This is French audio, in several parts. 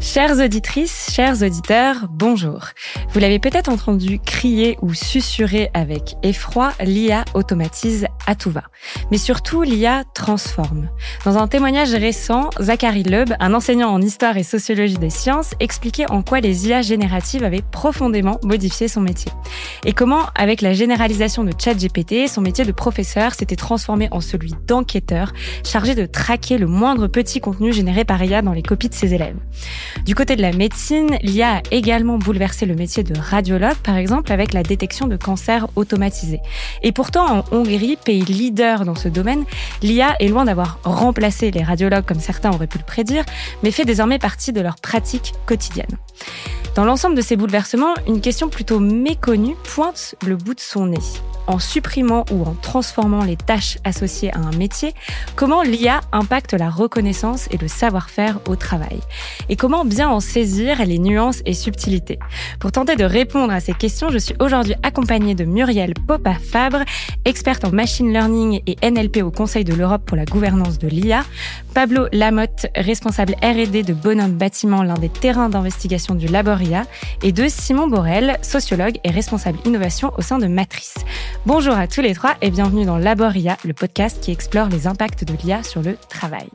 Chères auditrices, chers auditeurs, bonjour. Vous l'avez peut-être entendu crier ou susurrer avec effroi, l'IA automatise à tout va. Mais surtout, l'IA transforme. Dans un témoignage récent, Zachary Leub, un enseignant en histoire et sociologie des sciences, expliquait en quoi les IA génératives avaient profondément modifié son métier. Et comment, avec la généralisation de ChatGPT, son métier de professeur s'était transformé en celui d'enquêteur, chargé de traquer le moindre petit contenu généré par IA dans les copies de ses élèves. Du côté de la médecine, l'IA a également bouleversé le métier de radiologue, par exemple, avec la détection de cancers automatisés. Et pourtant, en Hongrie, pays leader dans ce domaine, l'IA est loin d'avoir remplacé les radiologues comme certains auraient pu le prédire, mais fait désormais partie de leur pratique quotidienne. Dans l'ensemble de ces bouleversements, une question plutôt méconnue pointe le bout de son nez en supprimant ou en transformant les tâches associées à un métier, comment l'IA impacte la reconnaissance et le savoir-faire au travail Et comment bien en saisir les nuances et subtilités. Pour tenter de répondre à ces questions, je suis aujourd'hui accompagnée de Muriel Popa-Fabre, experte en machine learning et NLP au Conseil de l'Europe pour la gouvernance de l'IA, Pablo Lamotte, responsable R&D de Bonhomme Bâtiment, l'un des terrains d'investigation du Laboria, et de Simon Borel, sociologue et responsable innovation au sein de Matrice. Bonjour à tous les trois et bienvenue dans Laboria, le podcast qui explore les impacts de l'IA sur le travail.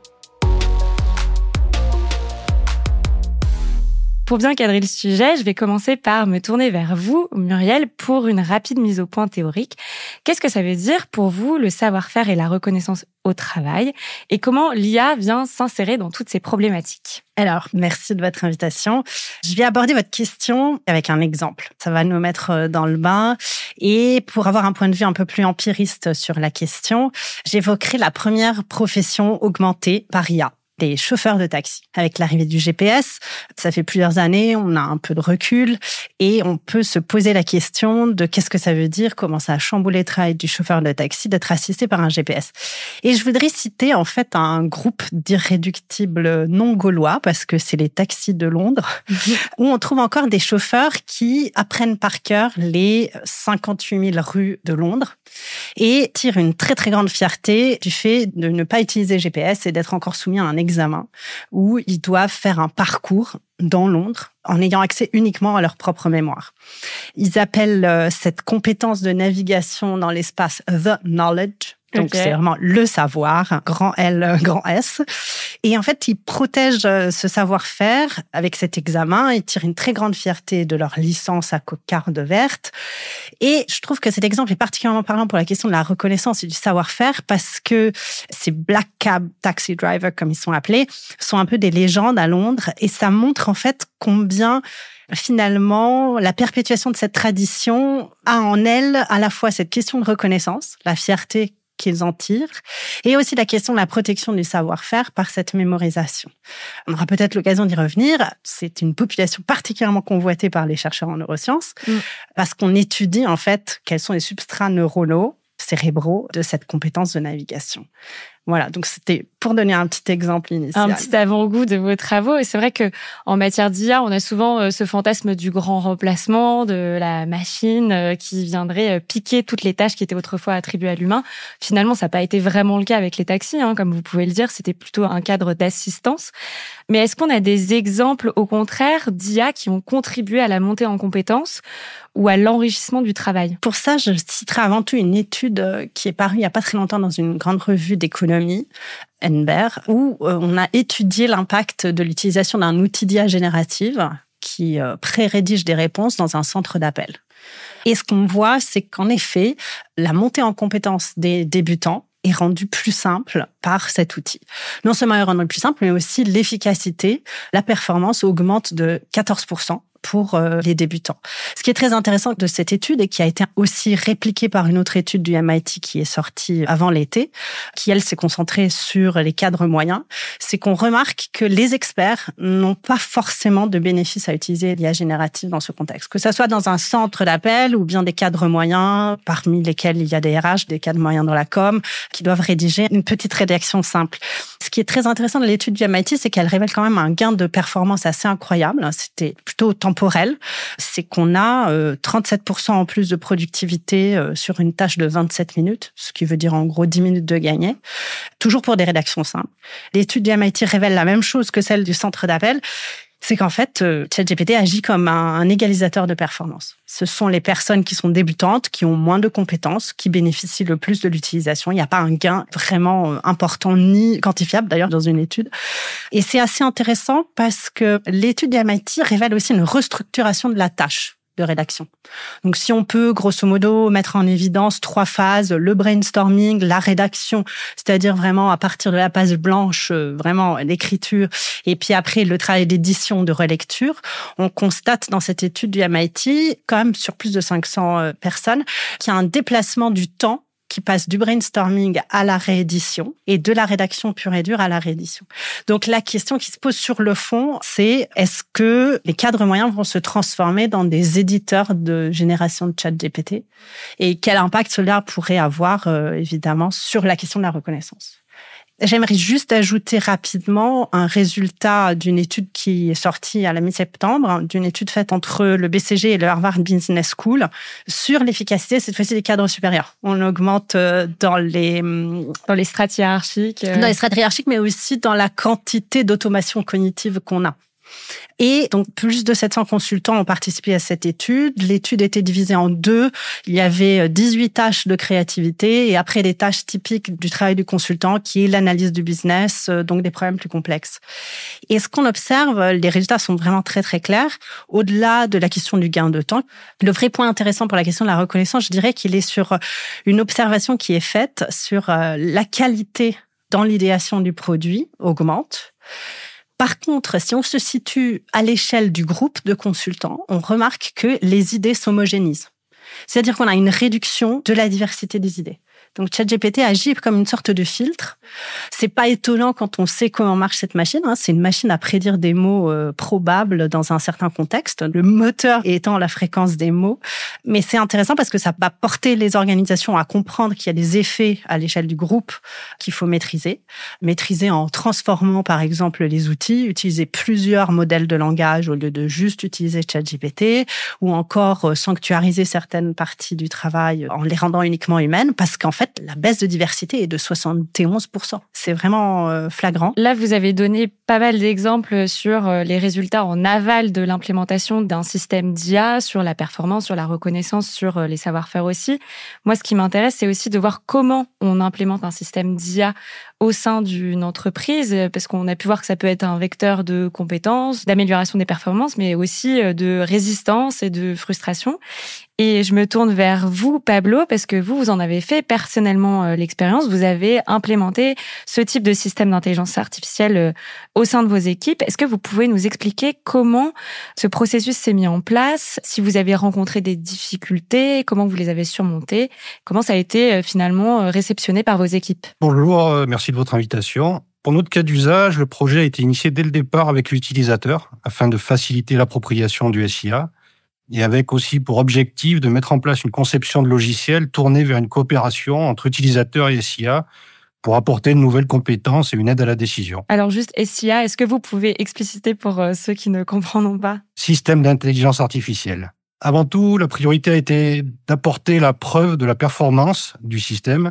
Pour bien cadrer le sujet, je vais commencer par me tourner vers vous, Muriel, pour une rapide mise au point théorique. Qu'est-ce que ça veut dire pour vous le savoir-faire et la reconnaissance au travail? Et comment l'IA vient s'insérer dans toutes ces problématiques? Alors, merci de votre invitation. Je vais aborder votre question avec un exemple. Ça va nous mettre euh, dans le bain. Et pour avoir un point de vue un peu plus empiriste sur la question, j'évoquerai la première profession augmentée par IA des chauffeurs de taxi. Avec l'arrivée du GPS, ça fait plusieurs années, on a un peu de recul et on peut se poser la question de qu'est-ce que ça veut dire, comment ça a chamboulé le travail du chauffeur de taxi d'être assisté par un GPS. Et je voudrais citer en fait un groupe d'irréductibles non gaulois, parce que c'est les taxis de Londres, où on trouve encore des chauffeurs qui apprennent par cœur les 58 000 rues de Londres et tirent une très très grande fierté du fait de ne pas utiliser GPS et d'être encore soumis à un examen où ils doivent faire un parcours dans Londres en ayant accès uniquement à leur propre mémoire. Ils appellent euh, cette compétence de navigation dans l'espace the knowledge donc c'est vraiment le savoir, grand L, grand S. Et en fait, ils protègent euh, ce savoir-faire avec cet examen. Ils tirent une très grande fierté de leur licence à cocarde verte. Et je trouve que cet exemple est particulièrement parlant pour la question de la reconnaissance et du savoir-faire parce que ces black cab taxi drivers, comme ils sont appelés, sont un peu des légendes à Londres. Et ça montre en fait combien finalement, la perpétuation de cette tradition a en elle à la fois cette question de reconnaissance, la fierté qu'ils en tirent, et aussi la question de la protection du savoir-faire par cette mémorisation. On aura peut-être l'occasion d'y revenir. C'est une population particulièrement convoitée par les chercheurs en neurosciences, mm. parce qu'on étudie en fait quels sont les substrats neuronaux cérébraux de cette compétence de navigation. Voilà, donc c'était pour donner un petit exemple initial. Un petit avant-goût de vos travaux. Et c'est vrai que en matière d'IA, on a souvent euh, ce fantasme du grand remplacement, de la machine euh, qui viendrait euh, piquer toutes les tâches qui étaient autrefois attribuées à l'humain. Finalement, ça n'a pas été vraiment le cas avec les taxis, hein, comme vous pouvez le dire. C'était plutôt un cadre d'assistance. Mais est-ce qu'on a des exemples, au contraire, d'IA qui ont contribué à la montée en compétences ou à l'enrichissement du travail? Pour ça, je citerai avant tout une étude qui est parue il n'y a pas très longtemps dans une grande revue d'économie NBER, où euh, on a étudié l'impact de l'utilisation d'un outil d'IA générative qui euh, pré-rédige des réponses dans un centre d'appel. Et ce qu'on voit, c'est qu'en effet, la montée en compétence des débutants est rendue plus simple par cet outil. Non seulement elle est rendue plus simple, mais aussi l'efficacité, la performance augmente de 14% pour euh, les débutants. Ce qui est très intéressant de cette étude et qui a été aussi répliquée par une autre étude du MIT qui est sortie avant l'été, qui elle s'est concentrée sur les cadres moyens, c'est qu'on remarque que les experts n'ont pas forcément de bénéfice à utiliser l'IA générative dans ce contexte. Que ça soit dans un centre d'appel ou bien des cadres moyens, parmi lesquels il y a des RH, des cadres moyens dans la com, qui doivent rédiger une petite rédaction simple. Ce qui est très intéressant de l'étude du MIT, c'est qu'elle révèle quand même un gain de performance assez incroyable. C'était plutôt C'est qu'on a 37% euh, en plus de productivité euh, sur une tâche de 27 minutes, ce qui veut dire en gros 10 minutes de gagner, toujours pour des rédactions simples. L'étude du MIT révèle la même chose que celle du centre d'appel. C'est qu'en fait, euh, ChatGPT agit comme un, égalisateur de performance. Ce sont les personnes qui sont débutantes, qui ont moins de compétences, qui bénéficient le plus de l'utilisation. Il n'y a pas un gain vraiment euh, important ni quantifiable d'ailleurs dans une étude. Et c'est assez intéressant parce que l'étude d'MIT révèle aussi une restructuration de la tâche de rédaction. Donc si on peut grosso modo mettre en évidence trois phases, le brainstorming, la rédaction, c'est-à-dire vraiment à partir de la page blanche, euh, vraiment l'écriture, et puis après le travail d'édition, de relecture, on constate dans cette étude du MIT, quand même sur plus de 500 euh, personnes, qu'il y a un déplacement du temps qui passe du brainstorming à la réédition et de la rédaction pure et dure à la réédition. Donc la question qui se pose sur le fond, c'est est-ce que les cadres moyens vont se transformer dans des éditeurs de génération de chat GPT et quel impact cela pourrait avoir euh, évidemment sur la question de la reconnaissance? J'aimerais juste ajouter rapidement un résultat d'une étude qui est sortie à la mi-septembre, d'une étude faite entre le BCG et le Harvard Business School sur l'efficacité, cette fois-ci, des cadres supérieurs. On augmente euh, dans les... Hum, dans les strates hiérarchiques. Euh. Dans les strates hiérarchiques, mais aussi dans la quantité d'automation cognitive qu'on a. Et donc, plus de 700 consultants ont participé à cette étude. L'étude était divisée en deux. Il y avait 18 tâches de créativité et après des tâches typiques du travail du consultant, qui est l'analyse du business, euh, donc des problèmes plus complexes. Et ce qu'on observe, les résultats sont vraiment très, très clairs. Au-delà de la question du gain de temps, le vrai point intéressant pour la question de la reconnaissance, je dirais qu'il est sur une observation qui est faite sur euh, la qualité dans l'idéation du produit augmente par contre, si on se situe à l'échelle du groupe de consultants, on remarque que les idées s'homogénisent. C'est-à-dire qu'on a une réduction de la diversité des idées. Donc ChatGPT agit comme une sorte de filtre. C'est pas étonnant quand on sait comment marche cette machine. Hein. C'est une machine à prédire des mots euh, probables dans un certain contexte. Le moteur étant la fréquence des mots. Mais c'est intéressant parce que ça va porter les organisations à comprendre qu'il y a des effets à l'échelle du groupe qu'il faut maîtriser. Maîtriser en transformant par exemple les outils, utiliser plusieurs modèles de langage au lieu de juste utiliser ChatGPT ou encore euh, sanctuariser certaines parties du travail en les rendant uniquement humaines parce qu'en fait la baisse de diversité est de 71%. C'est vraiment euh, flagrant. Là, vous avez donné pas mal d'exemples sur euh, les résultats en aval de l'implémentation d'un système d'IA, sur la performance, sur la reconnaissance, sur euh, les savoir-faire aussi. Moi, ce qui m'intéresse, c'est aussi de voir comment on implémente un système d'IA au sein d'une entreprise, parce qu'on a pu voir que ça peut être un vecteur de compétences, d'amélioration des performances, mais aussi de résistance et de frustration. Et je me tourne vers vous, Pablo, parce que vous, vous en avez fait personnellement euh, l'expérience. Vous avez implémenté ce type de système d'intelligence artificielle euh, au sein de vos équipes. Est-ce que vous pouvez nous expliquer comment ce processus s'est mis en place, si vous avez rencontré des difficultés, comment vous les avez surmontées, comment ça a été euh, finalement réceptionné par vos équipes Bonjour, merci de votre invitation. Pour notre cas d'usage, le projet a été initié dès le départ avec l'utilisateur afin de faciliter l'appropriation du SIA et avec aussi pour objectif de mettre en place une conception de logiciel tournée vers une coopération entre utilisateurs et SIA pour apporter de nouvelles compétences et une aide à la décision. Alors juste SIA, est-ce que vous pouvez expliciter pour euh, ceux qui ne comprendront pas? Système d'intelligence artificielle. Avant tout, la priorité a été d'apporter la preuve de la performance du système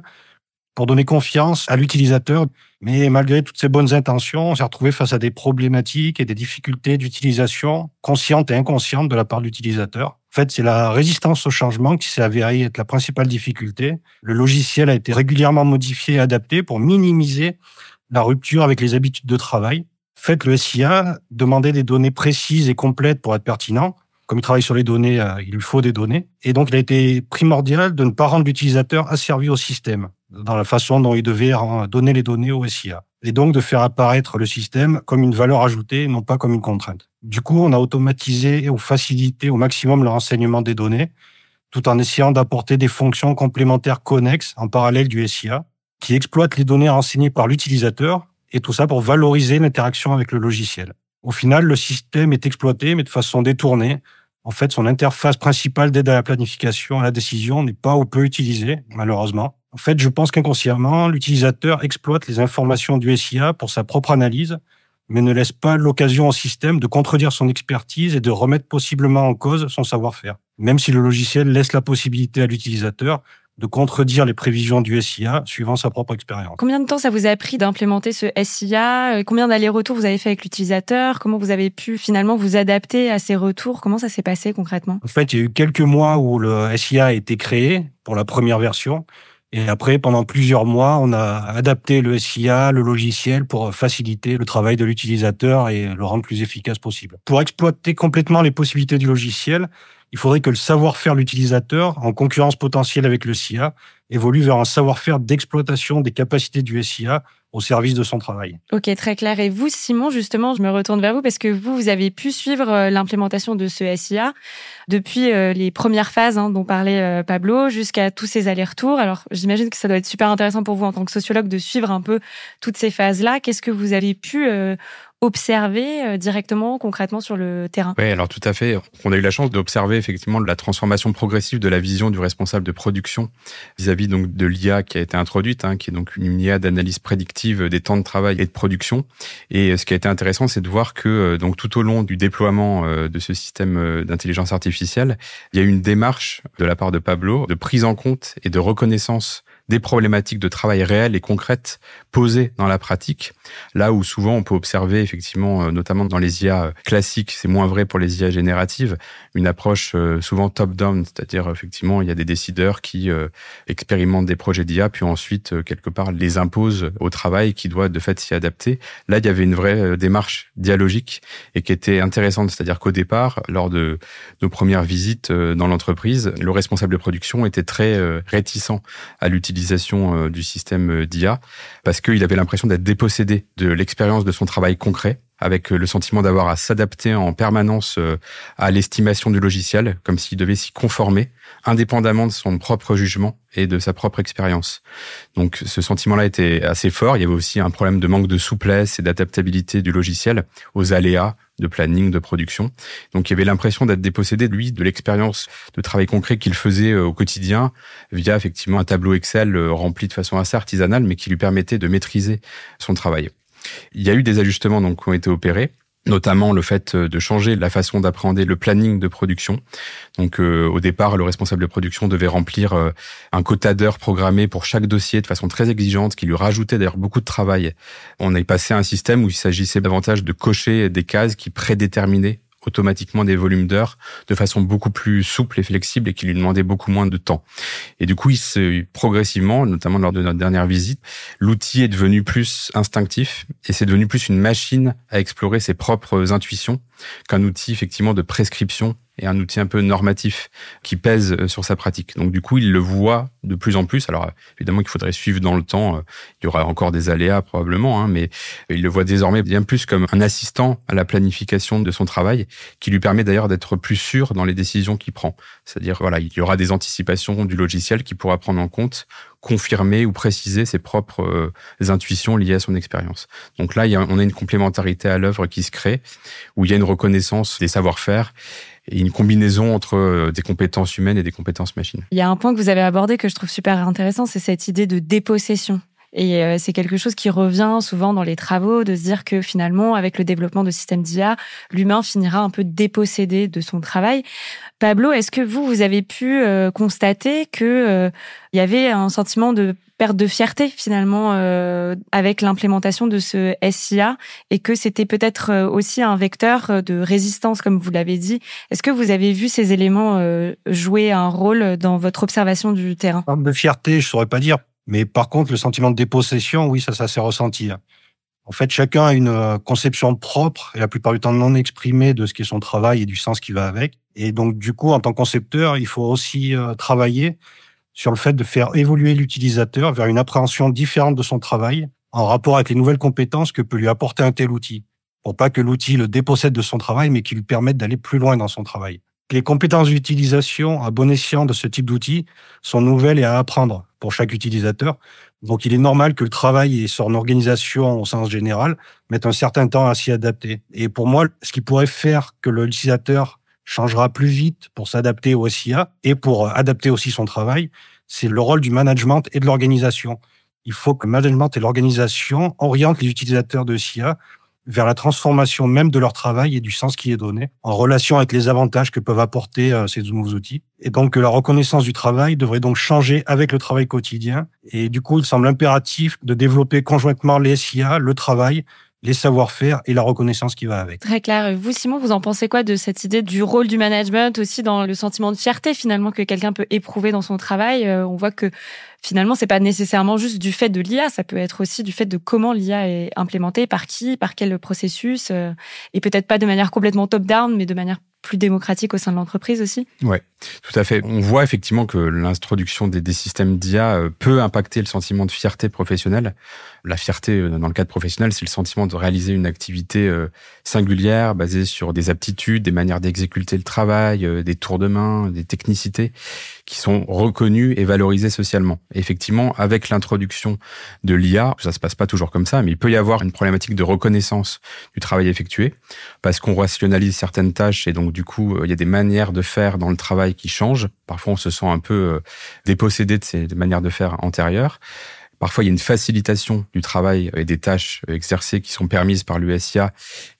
pour donner confiance à l'utilisateur. Mais malgré toutes ces bonnes intentions, on s'est retrouvé face à des problématiques et des difficultés d'utilisation conscientes et inconscientes de la part de l'utilisateur. En fait, c'est la résistance au changement qui s'est avérée être la principale difficulté. Le logiciel a été régulièrement modifié et adapté pour minimiser la rupture avec les habitudes de travail. En fait, le SIA demandait des données précises et complètes pour être pertinent. Comme il travaille sur les données, euh, il lui faut des données. Et donc, il a été primordial de ne pas rendre l'utilisateur asservi au système dans la façon dont il devait donner les données au SIA. Et donc de faire apparaître le système comme une valeur ajoutée, non pas comme une contrainte. Du coup, on a automatisé ou facilité au maximum le renseignement des données, tout en essayant d'apporter des fonctions complémentaires connexes en parallèle du SIA, qui exploitent les données renseignées par l'utilisateur, et tout ça pour valoriser l'interaction avec le logiciel. Au final, le système est exploité, mais de façon détournée. En fait, son interface principale d'aide à la planification, à la décision, n'est pas ou peu utilisée, malheureusement. En fait, je pense qu'inconsciemment, l'utilisateur exploite les informations du SIA pour sa propre analyse, mais ne laisse pas l'occasion au système de contredire son expertise et de remettre possiblement en cause son savoir-faire. Même si le logiciel laisse la possibilité à l'utilisateur de contredire les prévisions du SIA suivant sa propre expérience. Combien de temps ça vous a pris d'implémenter ce SIA euh, Combien d'allers-retours vous avez fait avec l'utilisateur? Comment vous avez pu finalement vous adapter à ces retours? Comment ça s'est passé concrètement? En fait, il y a eu quelques mois où le SIA a été créé pour la première version. Et après, pendant plusieurs mois, on a adapté le SIA, le logiciel, pour faciliter le travail de l'utilisateur et le rendre plus efficace possible. Pour exploiter complètement les possibilités du logiciel, il faudrait que le savoir-faire de l'utilisateur, en concurrence potentielle avec le SIA, évolue vers un savoir-faire d'exploitation des capacités du SIA au service de son travail. Ok, très clair. Et vous, Simon, justement, je me retourne vers vous parce que vous, vous avez pu suivre euh, l'implémentation de ce SIA depuis euh, les premières phases hein, dont parlait euh, Pablo jusqu'à tous ces allers-retours. Alors, j'imagine que ça doit être super intéressant pour vous en tant que sociologue de suivre un peu toutes ces phases-là. Qu'est-ce que vous avez pu observer euh, directement, concrètement sur le terrain Oui, alors tout à fait. On a eu la chance d'observer effectivement la transformation progressive de la vision du responsable de production vis-à-vis donc de l'IA qui a été introduite, hein, qui est donc une IA d'analyse prédictive des temps de travail et de production. Et ce qui a été intéressant, c'est de voir que euh, donc tout au long du déploiement euh, de ce système d'intelligence artificielle, il y a eu une démarche de la part de Pablo de prise en compte et de reconnaissance des problématiques de travail réelles et concrètes posées dans la pratique. Là où souvent on peut observer effectivement, euh, notamment dans les IA euh, classiques, c'est moins vrai pour les IA génératives, une approche euh, souvent top-down, c'est-à-dire effectivement il y a des décideurs qui expérimentent des projets d'IA, puis ensuite quelque part les imposent au travail qui doit de fait s'y adapter. Là, il y avait une vraie démarche dialogique et qui était intéressante, c'est-à-dire qu'au départ, lors de nos premières visites dans l'entreprise, le responsable de production était très réticent à l'utilisation euh, du système euh, d'IA parce qu'il avait l'impression d'être dépossédé de l'expérience de son travail concret avec euh, le sentiment d'avoir à s'adapter en permanence à l'estimation du logiciel, comme s'il devait s'y conformer, indépendamment de son propre jugement et de sa propre expérience. Donc ce sentiment-là était assez fort. Il y avait aussi un problème de manque de souplesse et d'adaptabilité du logiciel aux aléas de planning, de production. Donc il y avait l'impression d'être dépossédé lui, de l'expérience de travail concret qu'il faisait euh, au quotidien via effectivement un tableau Excel euh, rempli de façon assez artisanale, mais qui lui permettait de maîtriser son travail. Il y a eu des ajustements donc qui ont été opérés notamment le fait euh, de changer la façon d'appréhender le planning de production. Donc au départ, le responsable de production devait remplir un quota d'heures programmé pour chaque dossier de façon très exigeante, qui lui rajoutait d'ailleurs beaucoup de travail. On est passé à un système où il s'agissait davantage de cocher des cases qui prédéterminaient automatiquement des volumes d'heures de façon beaucoup plus souple et flexible et qui lui demandait beaucoup moins de temps. Et du coup, il se, progressivement, notamment lors de notre dernière visite, l'outil est devenu plus instinctif et c'est devenu plus une machine à explorer ses propres intuitions qu'un outil effectivement de prescription et un outil un peu normatif qui pèse euh, sur sa pratique. Donc du coup, il le voit de plus en plus. Alors évidemment qu'il faudrait suivre dans le temps. Euh, il y aura encore des aléas probablement, hein, mais il le voit désormais bien plus comme un assistant à la planification de son travail, qui lui permet d'ailleurs d'être plus sûr dans les décisions qu'il prend. C'est-à-dire voilà, il y aura des anticipations du logiciel qui pourra prendre en compte confirmer ou préciser ses propres euh, intuitions liées à son expérience. Donc là, on a une complémentarité à l'œuvre qui se crée, où il y a une reconnaissance des savoir-faire et une combinaison entre euh, des compétences humaines et des compétences machines. Il y a un point que vous avez abordé que je trouve super intéressant, c'est cette idée de dépossession. Et euh, c'est quelque chose qui revient souvent dans les travaux, de se dire que finalement, avec le développement de systèmes d'IA, l'humain finira un peu dépossédé de son travail. Pablo, est-ce que vous, vous avez pu euh, constater que il y avait un sentiment de perte de fierté finalement euh, avec l'implémentation de ce SIA et que c'était peut-être euh, aussi un vecteur de résistance comme vous l'avez dit? Est-ce que vous avez vu ces éléments euh, jouer un rôle dans votre observation du terrain? De fierté, je saurais pas dire, mais par contre le sentiment de dépossession, oui, ça, ça s'est ressenti. En fait, chacun a une conception propre et la plupart du temps non exprimée de ce qui est son travail et du sens qui va avec. Et donc, du coup, en tant que concepteur, il faut aussi travailler sur le fait de faire évoluer l'utilisateur vers une appréhension différente de son travail en rapport avec les nouvelles compétences que peut lui apporter un tel outil, pour pas que l'outil le dépossède de son travail, mais qu'il lui permette d'aller plus loin dans son travail. Les compétences d'utilisation à bon escient de ce type d'outil sont nouvelles et à apprendre pour chaque utilisateur. Donc, il est normal que le travail et son organisation au sens général mettent un certain temps à s'y adapter. Et pour moi, ce qui pourrait faire que l'utilisateur changera plus vite pour s'adapter au SIA et pour euh, adapter aussi son travail, c'est le rôle du management et de l'organisation. Il faut que le management et l'organisation orientent les utilisateurs de SIA vers la transformation même de leur travail et du sens qui est donné, en relation avec les avantages que peuvent apporter euh, ces nouveaux outils. Et donc, la reconnaissance du travail devrait donc changer avec le travail quotidien. Et du coup, il semble impératif de développer conjointement les SIA, le travail, les savoir-faire et la reconnaissance qui va avec. Très clair. Vous, Simon, vous en pensez quoi de cette idée du rôle du management aussi dans le sentiment de fierté finalement que quelqu'un peut éprouver dans son travail? Euh, On voit que finalement, c'est pas nécessairement juste du fait de l'IA, ça peut être aussi du fait de comment l'IA est implémentée, par qui, par quel processus, euh, et peut-être pas de manière complètement top-down, mais de manière plus démocratique au sein de l'entreprise aussi Oui, tout à fait. On voit effectivement que l'introduction des, systèmes d'IA euh, peut impacter le sentiment de fierté professionnelle. La fierté, euh, dans le cadre professionnel, c'est le sentiment de réaliser une activité euh, singulière, basée sur des aptitudes, des manières d'exécuter le travail, des tours de main, des technicités qui sont reconnues et valorisées socialement. effectivement, avec l'introduction de l'IA, ça se passe pas toujours comme ça, mais il peut y avoir une problématique de reconnaissance du travail effectué, parce qu'on rationalise certaines tâches et donc du coup, il y a des manières de faire dans le travail qui changent. Parfois, on se sent un peu euh, dépossédé de ces manières de faire antérieures. Parfois, il y a une facilitation du travail et des tâches exercées qui sont permises par l'USIA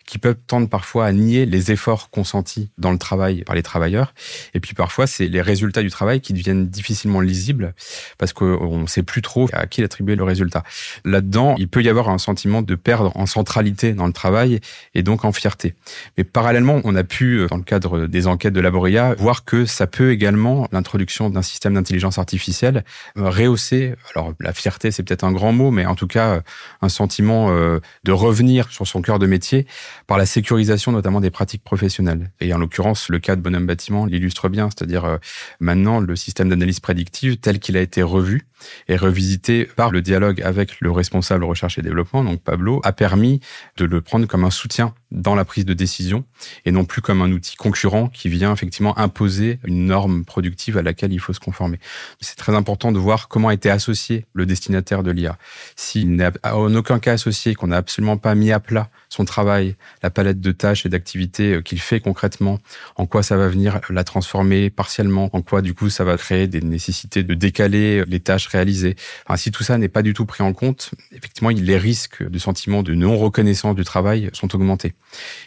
qui peuvent tendre parfois à nier les efforts consentis dans le travail par les travailleurs. Et puis parfois, c'est les résultats du travail qui deviennent difficilement lisibles parce qu'on ne sait plus trop à qui attribuer le résultat. Là-dedans, il peut y avoir un sentiment de perdre en centralité dans le travail et donc en fierté. Mais parallèlement, on a pu, dans le cadre des enquêtes de Laboria, voir que ça peut également, l'introduction d'un système d'intelligence artificielle, euh, rehausser, alors la fierté, c'est peut-être un grand mot, mais en tout cas, un sentiment euh, de revenir sur son cœur de métier par la sécurisation notamment des pratiques professionnelles. Et en l'occurrence, le cas de Bonhomme Bâtiment l'illustre bien, c'est-à-dire euh, maintenant le système d'analyse prédictive tel qu'il a été revu et revisité par le dialogue avec le responsable recherche et développement, donc Pablo, a permis de le prendre comme un soutien dans la prise de décision et non plus comme un outil concurrent qui vient effectivement imposer une norme productive à laquelle il faut se conformer. C'est très important de voir comment a été associé le destinataire de l'IA. S'il n'est en aucun cas associé, qu'on n'a absolument pas mis à plat son travail, la palette de tâches et d'activités euh, qu'il fait concrètement, en quoi ça va venir la transformer partiellement, en quoi du coup ça va créer des nécessités de décaler les tâches réalisées. Si tout ça n'est pas du tout pris en compte, effectivement, les risques de sentiment de non-reconnaissance du travail sont augmentés.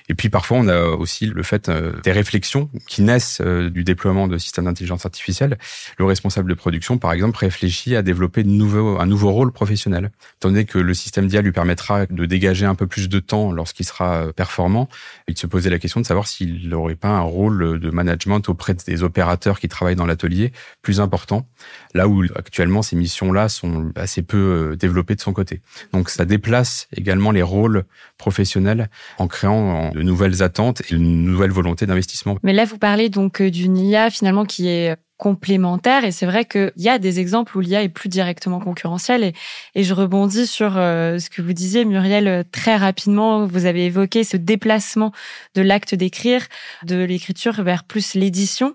Et puis parfois, on a aussi le fait euh, des réflexions qui naissent euh, du déploiement de systèmes d'intelligence artificielle. Le responsable de production, par exemple, réfléchit à développer de un nouveau rôle professionnel, étant donné que le système d'IA lui permettra de dégager un peu plus de temps lorsqu'il sera euh, performant. Il se posait la question de savoir s'il n'aurait pas un rôle de management auprès des opérateurs qui travaillent dans l'atelier plus important, là où actuellement ces missions-là sont assez peu développées de son côté. Donc ça déplace également les rôles professionnels en créant de nouvelles attentes et une nouvelle volonté d'investissement. Mais là, vous parlez donc euh, d'une IA finalement qui est complémentaires. Et c'est vrai qu'il y a des exemples où l'IA est plus directement concurrentielle. Et, et je rebondis sur euh, ce que vous disiez, Muriel, euh, très rapidement. Vous avez évoqué ce déplacement de l'acte d'écrire, de l'écriture vers plus l'édition.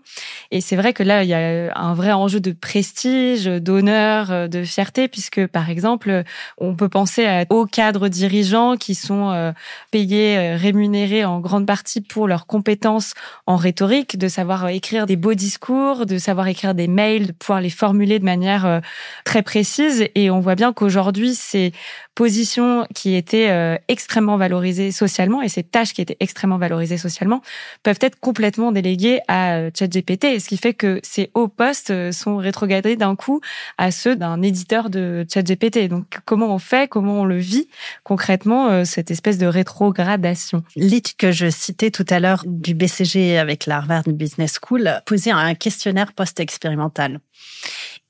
Et c'est vrai que là, il y a un vrai enjeu de prestige, d'honneur, euh, de fierté, puisque, par exemple, on peut penser aux cadres dirigeants qui sont payés, rémunérés en grande partie pour leurs compétences en rhétorique, de savoir écrire des beaux discours, de savoir écrire des mails, de pouvoir les formuler de manière euh, très précise. Et on voit bien qu'aujourd'hui, ces positions qui étaient euh, extrêmement valorisées socialement et ces tâches qui étaient extrêmement valorisées socialement peuvent être complètement déléguées à euh, ChatGPT. Ce qui fait que ces hauts postes sont rétrogradés d'un coup à ceux d'un éditeur de ChatGPT. Donc, comment on fait, comment on le vit concrètement, cette espèce de rétrogradation? L'étude que je citais tout à l'heure du BCG avec la Harvard Business School posait un questionnaire post-expérimental.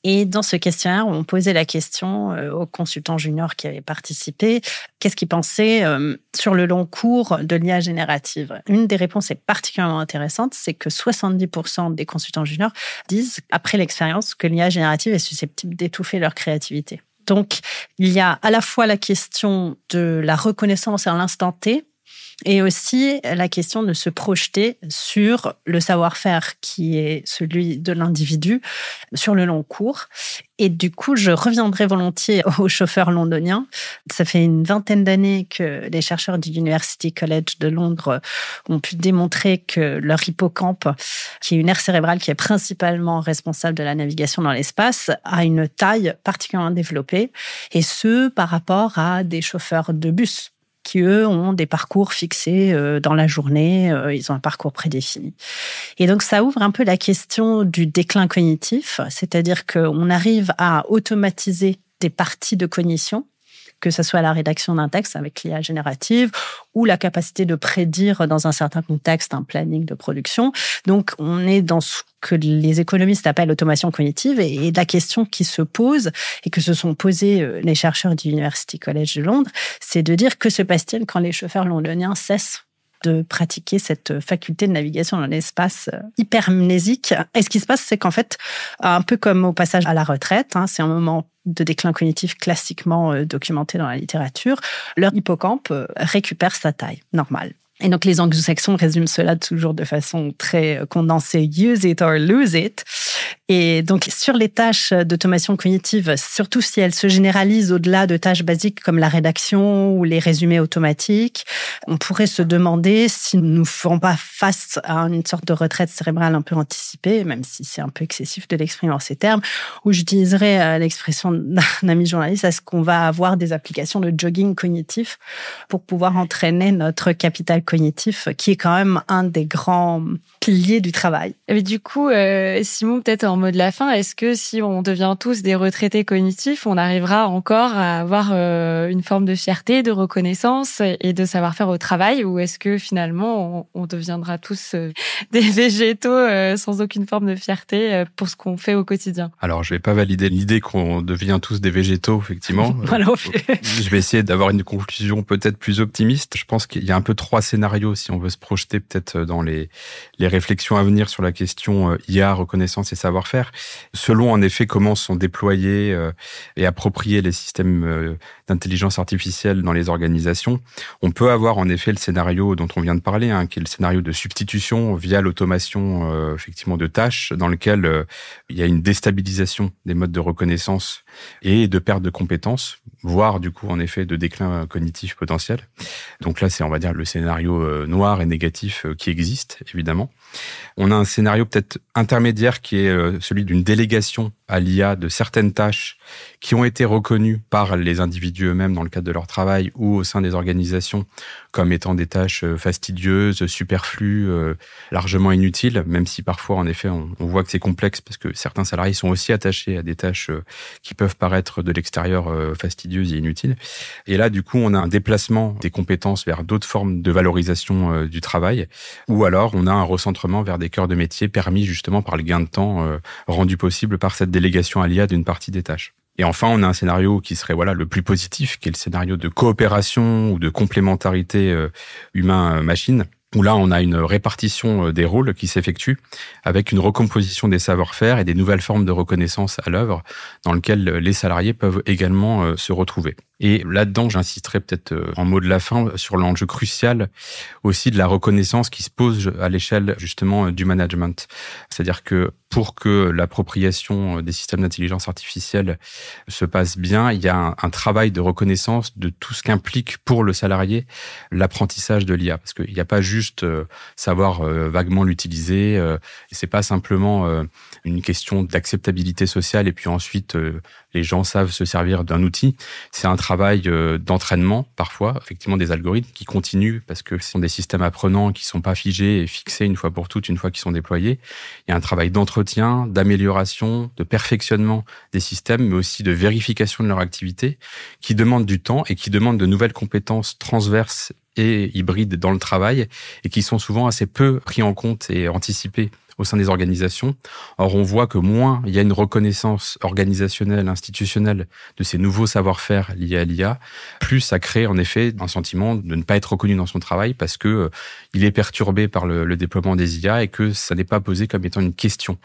Et dans ce questionnaire, on posait la question euh, aux consultants juniors qui avaient participé, qu'est-ce qu'ils pensaient euh, sur le long cours de l'IA générative? Une des réponses est particulièrement intéressante, c'est que 70% des consultants juniors disent, après l'expérience, que l'IA générative est susceptible d'étouffer leur créativité. Donc, il y a à la fois la question de la reconnaissance à l'instant T, et aussi la question de se projeter sur le savoir-faire qui est celui de l'individu sur le long cours. Et du coup, je reviendrai volontiers aux chauffeurs londoniens. Ça fait une vingtaine d'années que les chercheurs du University College de Londres ont pu démontrer que leur hippocampe, qui est une aire cérébrale qui est principalement responsable de la navigation dans l'espace, a une taille particulièrement développée, et ce par rapport à des chauffeurs de bus qui, eux, ont des parcours fixés euh, dans la journée, euh, ils ont un parcours prédéfini. Et donc, ça ouvre un peu la question du déclin cognitif, c'est-à-dire qu'on arrive à automatiser des parties de cognition que ce soit la rédaction d'un texte avec l'IA générative ou la capacité de prédire dans un certain contexte un planning de production. Donc, on est dans ce que les économistes appellent automation cognitive et, la question qui se pose et que se sont posés euh, les chercheurs du University College de Londres, c'est de dire que se passe-t-il quand les chauffeurs londoniens cessent de pratiquer cette faculté de navigation dans l'espace euh, hypermnésique. Et ce qui se passe, c'est qu'en fait, un peu comme au passage à la retraite, hein, c'est un moment de déclin cognitif classiquement euh, documenté dans la littérature, leur hippocampe euh, récupère sa taille normale. Et donc les anglo-saxons résument cela toujours de façon très condensée, use it or lose it. Et donc, sur les tâches d'automation cognitive, surtout si elles se généralisent au-delà de tâches basiques comme la rédaction ou les résumés automatiques, on pourrait se demander si nous ne ferons pas face à une sorte de retraite cérébrale un peu anticipée, même si c'est un peu excessif de l'exprimer en ces termes, où j'utiliserais euh, l'expression d'un ami journaliste, est-ce qu'on va avoir des applications de jogging cognitif pour pouvoir entraîner notre capital cognitif, qui est quand même un des grands piliers du travail. Et du coup, euh, Simon, peut-être en mot de la fin, est-ce que si on devient tous des retraités cognitifs, on arrivera encore à avoir euh, une forme de fierté, de reconnaissance et de savoir-faire au travail ou est-ce que finalement on, deviendra tous euh, des végétaux euh, sans aucune forme de fierté pour ce qu'on fait au quotidien? Alors, je vais pas valider l'idée qu'on devient tous des végétaux, effectivement. je vais essayer d'avoir une conclusion peut-être plus optimiste. Je pense qu'il y a un peu trois scénarios si on veut se projeter peut-être dans les, les réflexions à venir sur la question IA, reconnaissance et savoir faire, selon en effet comment sont déployés euh, et appropriés les systèmes euh, d'intelligence artificielle dans les organisations, on peut avoir en effet le scénario dont on vient de parler, hein, qui est le scénario de substitution via l'automation euh, effectivement de tâches, dans lequel il y a une déstabilisation des modes de reconnaissance et de perte de compétences, voire du coup en effet de déclin cognitif potentiel. Donc là, c'est on va dire le scénario noir et négatif qui existe évidemment. On a un scénario peut-être intermédiaire qui est euh, celui d'une délégation à l'IA de certaines tâches qui ont été reconnues par les individus eux-mêmes dans le cadre de leur travail ou au sein des organisations comme étant des tâches euh, fastidieuses, superflues, euh, largement inutiles, même si parfois, en effet, on, voit que c'est complexe parce que certains salariés sont aussi attachés à des tâches qui peuvent paraître de l'extérieur fastidieuses et inutiles. Et là, du coup, on a un déplacement des compétences vers d'autres formes de valorisation du travail, ou alors on a un recentrement vers des cœurs de métier permis justement par le gain de temps rendu possible par cette délégation à l'IA d'une partie des tâches. Et enfin, on a un scénario qui serait voilà le plus positif, qui est le scénario de coopération ou de complémentarité euh, humain-machine, où là, on a une répartition euh, des rôles qui s'effectue avec une recomposition des savoir-faire et des nouvelles formes de reconnaissance à l'œuvre dans lesquelles les salariés peuvent également euh, se retrouver. Et là-dedans, j'insisterai peut-être en mot de la fin sur l'enjeu crucial aussi de la reconnaissance qui se pose à l'échelle justement du management. C'est-à-dire que pour que l'appropriation des systèmes d'intelligence artificielle se passe bien, il y a un, travail de reconnaissance de tout ce qu'implique pour le salarié l'apprentissage de l'IA. Parce qu'il n'y a pas juste euh, savoir euh, vaguement l'utiliser, euh, c'est pas simplement une question d'acceptabilité sociale et puis ensuite les gens savent se servir d'un outil. C'est un travail d'entraînement parfois, effectivement des algorithmes qui continuent parce que ce sont des systèmes apprenants qui sont pas figés et fixés une fois pour toutes, une fois qu'ils sont déployés. Il y a un travail d'entraînement d'amélioration, de perfectionnement des systèmes, mais aussi de vérification de leur activité, qui demandent du temps et qui demandent de nouvelles compétences transverses et hybrides dans le travail, et qui sont souvent assez peu pris en compte et anticipés au sein des organisations. Or, on voit que moins il y a une reconnaissance organisationnelle, institutionnelle de ces nouveaux savoir-faire liés à l'IA, plus ça crée en effet un sentiment de ne pas être reconnu dans son travail parce que euh, il est perturbé par le, déploiement des IA et que ça n'est pas posé comme étant une question.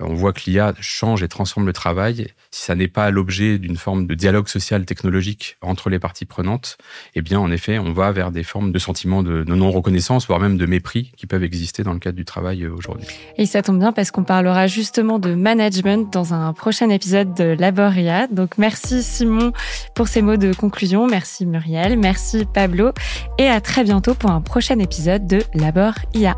On voit que l'IA change et transforme le travail. Si ça n'est pas l'objet d'une forme de dialogue social technologique entre les parties prenantes, eh bien, en effet, on va vers des formes de sentiments de non-reconnaissance, voire même de mépris qui peuvent exister dans le cadre du travail euh, aujourd'hui. Et ça tombe bien parce qu'on parlera justement de management dans un prochain épisode de Laboria. Donc merci Simon pour ces mots de conclusion. Merci Muriel. Merci Pablo. Et à très bientôt pour un prochain épisode de Labor IA.